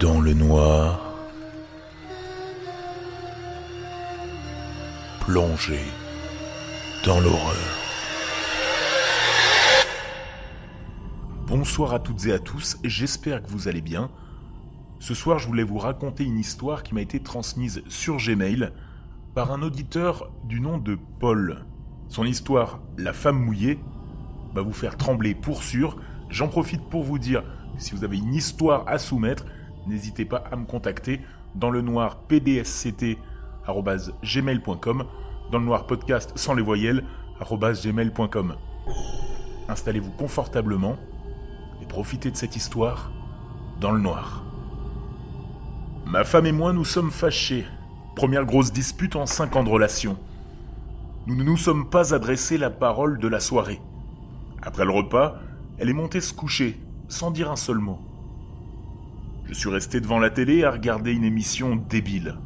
dans le noir, plongé dans l'horreur. Bonsoir à toutes et à tous, j'espère que vous allez bien. Ce soir, je voulais vous raconter une histoire qui m'a été transmise sur Gmail par un auditeur du nom de Paul. Son histoire, La femme mouillée, va vous faire trembler pour sûr. J'en profite pour vous dire, si vous avez une histoire à soumettre, n'hésitez pas à me contacter dans le noir pdsct.gmail.com, dans le noir podcast sans les voyelles, gmail.com. Installez-vous confortablement et profitez de cette histoire dans le noir. Ma femme et moi nous sommes fâchés. Première grosse dispute en 5 ans de relation. Nous ne nous sommes pas adressé la parole de la soirée. Après le repas, elle est montée se coucher, sans dire un seul mot. Je suis resté devant la télé à regarder une émission débile.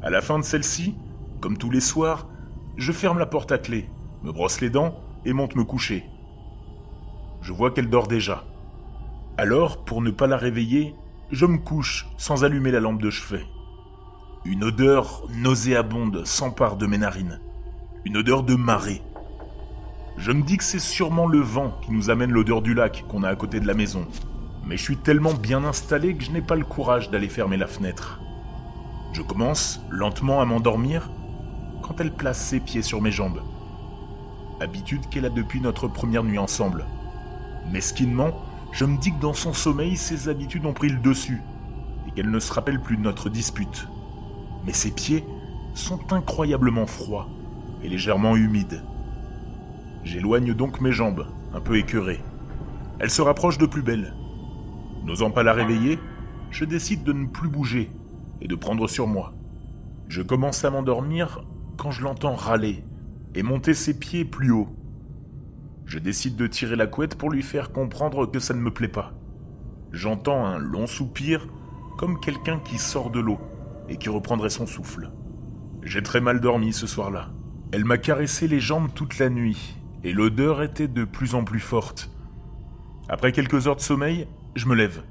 À la fin de celle-ci, comme tous les soirs, je ferme la porte à clé, me brosse les dents et monte me coucher. Je vois qu'elle dort déjà. Alors, pour ne pas la réveiller, je me couche sans allumer la lampe de chevet. Une odeur nauséabonde s'empare de mes narines. Une odeur de marée. Je me dis que c'est sûrement le vent qui nous amène l'odeur du lac qu'on a à côté de la maison mais je suis tellement bien installé que je n'ai pas le courage d'aller fermer la fenêtre. Je commence lentement à m'endormir quand elle place ses pieds sur mes jambes. Habitude qu'elle a depuis notre première nuit ensemble. Mesquinement, je me dis que dans son sommeil, ses habitudes ont pris le dessus et qu'elle ne se rappelle plus de notre dispute. Mais ses pieds sont incroyablement froids et légèrement humides. J'éloigne donc mes jambes, un peu écœurées. Elle se rapproche de plus belle N'osant pas la réveiller, je décide de ne plus bouger et de prendre sur moi. Je commence à m'endormir quand je l'entends râler et monter ses pieds plus haut. Je décide de tirer la couette pour lui faire comprendre que ça ne me plaît pas. J'entends un long soupir comme quelqu'un qui sort de l'eau et qui reprendrait son souffle. J'ai très mal dormi ce soir-là. Elle m'a caressé les jambes toute la nuit et l'odeur était de plus en plus forte. Après quelques heures de sommeil, je me lève.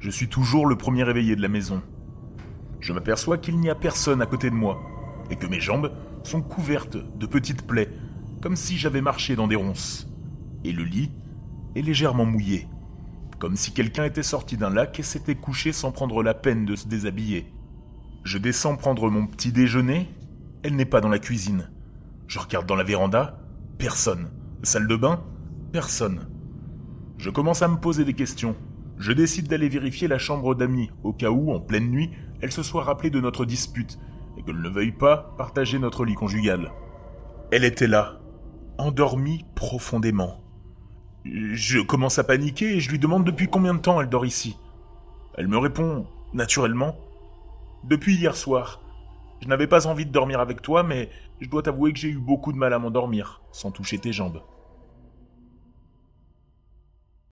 Je suis toujours le premier réveillé de la maison. Je m'aperçois qu'il n'y a personne à côté de moi et que mes jambes sont couvertes de petites plaies, comme si j'avais marché dans des ronces. Et le lit est légèrement mouillé, comme si quelqu'un était sorti d'un lac et s'était couché sans prendre la peine de se déshabiller. Je descends prendre mon petit déjeuner, elle n'est pas dans la cuisine. Je regarde dans la véranda, personne. Salle de bain, personne. Je commence à me poser des questions. Je décide d'aller vérifier la chambre d'amis, au cas où, en pleine nuit, elle se soit rappelée de notre dispute, et qu'elle ne veuille pas partager notre lit conjugal. Elle était là, endormie profondément. Je commence à paniquer et je lui demande depuis combien de temps elle dort ici. Elle me répond, naturellement, Depuis hier soir. Je n'avais pas envie de dormir avec toi, mais je dois t'avouer que j'ai eu beaucoup de mal à m'endormir, sans toucher tes jambes.